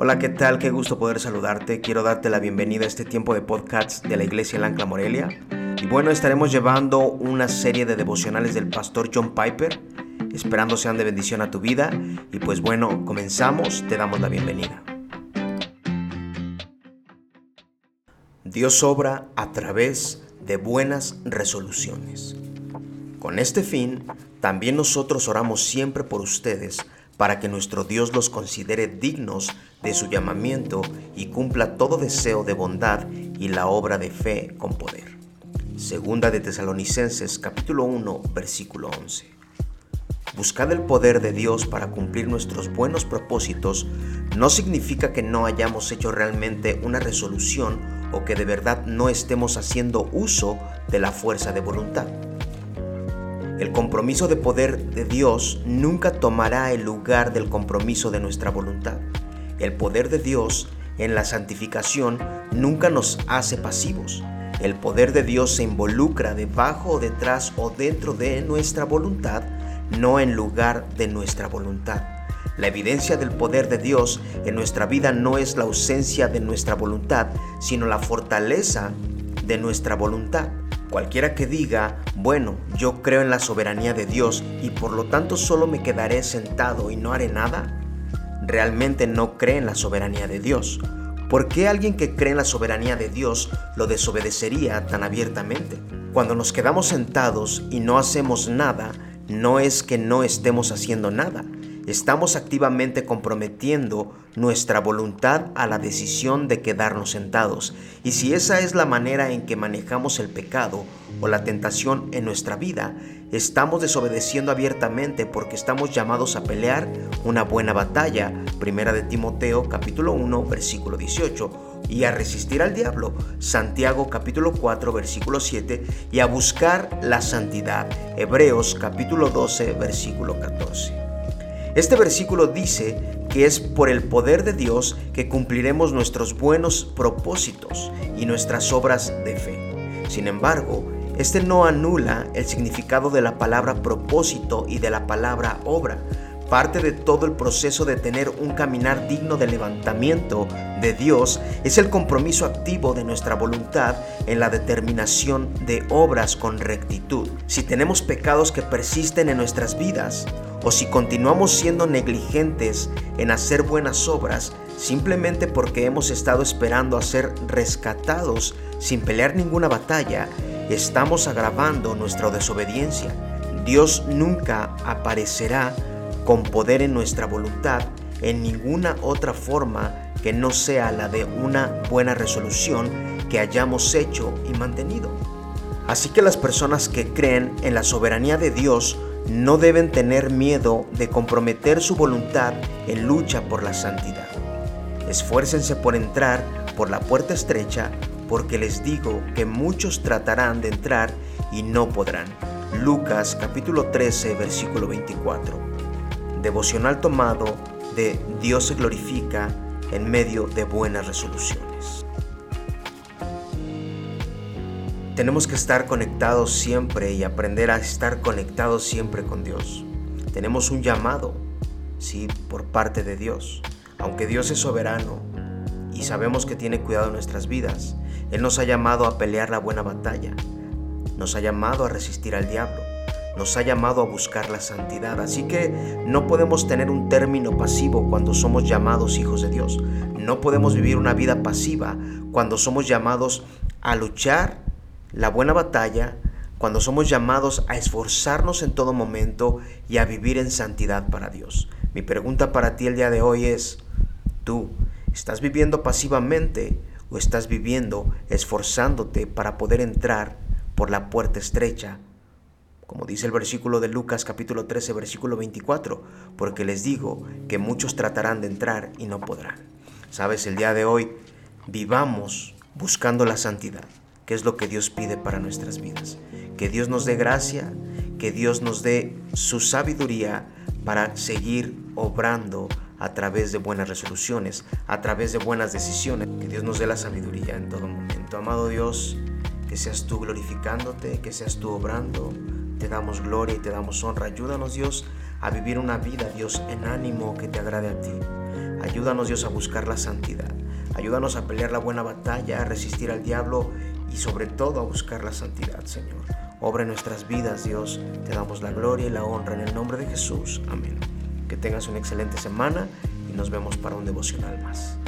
Hola, ¿qué tal? Qué gusto poder saludarte. Quiero darte la bienvenida a este tiempo de podcast de la Iglesia Lancla Morelia. Y bueno, estaremos llevando una serie de devocionales del pastor John Piper, esperando sean de bendición a tu vida. Y pues bueno, comenzamos, te damos la bienvenida. Dios obra a través de buenas resoluciones. Con este fin, también nosotros oramos siempre por ustedes para que nuestro Dios los considere dignos de su llamamiento y cumpla todo deseo de bondad y la obra de fe con poder. Segunda de Tesalonicenses capítulo 1 versículo 11. Buscar el poder de Dios para cumplir nuestros buenos propósitos no significa que no hayamos hecho realmente una resolución o que de verdad no estemos haciendo uso de la fuerza de voluntad. El compromiso de poder de Dios nunca tomará el lugar del compromiso de nuestra voluntad. El poder de Dios en la santificación nunca nos hace pasivos. El poder de Dios se involucra debajo o detrás o dentro de nuestra voluntad, no en lugar de nuestra voluntad. La evidencia del poder de Dios en nuestra vida no es la ausencia de nuestra voluntad, sino la fortaleza de nuestra voluntad. Cualquiera que diga, bueno, yo creo en la soberanía de Dios y por lo tanto solo me quedaré sentado y no haré nada, realmente no cree en la soberanía de Dios. ¿Por qué alguien que cree en la soberanía de Dios lo desobedecería tan abiertamente? Cuando nos quedamos sentados y no hacemos nada, no es que no estemos haciendo nada, estamos activamente comprometiendo nuestra voluntad a la decisión de quedarnos sentados. Y si esa es la manera en que manejamos el pecado o la tentación en nuestra vida, estamos desobedeciendo abiertamente porque estamos llamados a pelear una buena batalla, primera de Timoteo capítulo 1 versículo 18, y a resistir al diablo, Santiago capítulo 4 versículo 7, y a buscar la santidad, Hebreos capítulo 12 versículo 14. Este versículo dice que es por el poder de Dios que cumpliremos nuestros buenos propósitos y nuestras obras de fe. Sin embargo, este no anula el significado de la palabra propósito y de la palabra obra. Parte de todo el proceso de tener un caminar digno de levantamiento de Dios es el compromiso activo de nuestra voluntad en la determinación de obras con rectitud. Si tenemos pecados que persisten en nuestras vidas, o si continuamos siendo negligentes en hacer buenas obras simplemente porque hemos estado esperando a ser rescatados sin pelear ninguna batalla, estamos agravando nuestra desobediencia. Dios nunca aparecerá con poder en nuestra voluntad en ninguna otra forma que no sea la de una buena resolución que hayamos hecho y mantenido. Así que las personas que creen en la soberanía de Dios no deben tener miedo de comprometer su voluntad en lucha por la santidad. Esfuércense por entrar por la puerta estrecha, porque les digo que muchos tratarán de entrar y no podrán. Lucas capítulo 13 versículo 24. Devocional tomado de Dios se glorifica en medio de buenas resoluciones. Tenemos que estar conectados siempre y aprender a estar conectados siempre con Dios. Tenemos un llamado, sí, por parte de Dios. Aunque Dios es soberano y sabemos que tiene cuidado de nuestras vidas, Él nos ha llamado a pelear la buena batalla. Nos ha llamado a resistir al diablo. Nos ha llamado a buscar la santidad. Así que no podemos tener un término pasivo cuando somos llamados hijos de Dios. No podemos vivir una vida pasiva cuando somos llamados a luchar la buena batalla cuando somos llamados a esforzarnos en todo momento y a vivir en santidad para Dios. Mi pregunta para ti el día de hoy es, ¿tú estás viviendo pasivamente o estás viviendo esforzándote para poder entrar por la puerta estrecha? Como dice el versículo de Lucas capítulo 13 versículo 24, porque les digo que muchos tratarán de entrar y no podrán. Sabes, el día de hoy vivamos buscando la santidad qué es lo que Dios pide para nuestras vidas. Que Dios nos dé gracia, que Dios nos dé su sabiduría para seguir obrando a través de buenas resoluciones, a través de buenas decisiones. Que Dios nos dé la sabiduría en todo momento. Amado Dios, que seas tú glorificándote, que seas tú obrando. Te damos gloria y te damos honra. Ayúdanos Dios a vivir una vida, Dios, en ánimo que te agrade a ti. Ayúdanos Dios a buscar la santidad. Ayúdanos a pelear la buena batalla, a resistir al diablo y sobre todo a buscar la santidad, Señor. Obra en nuestras vidas, Dios. Te damos la gloria y la honra en el nombre de Jesús. Amén. Que tengas una excelente semana y nos vemos para un devocional más.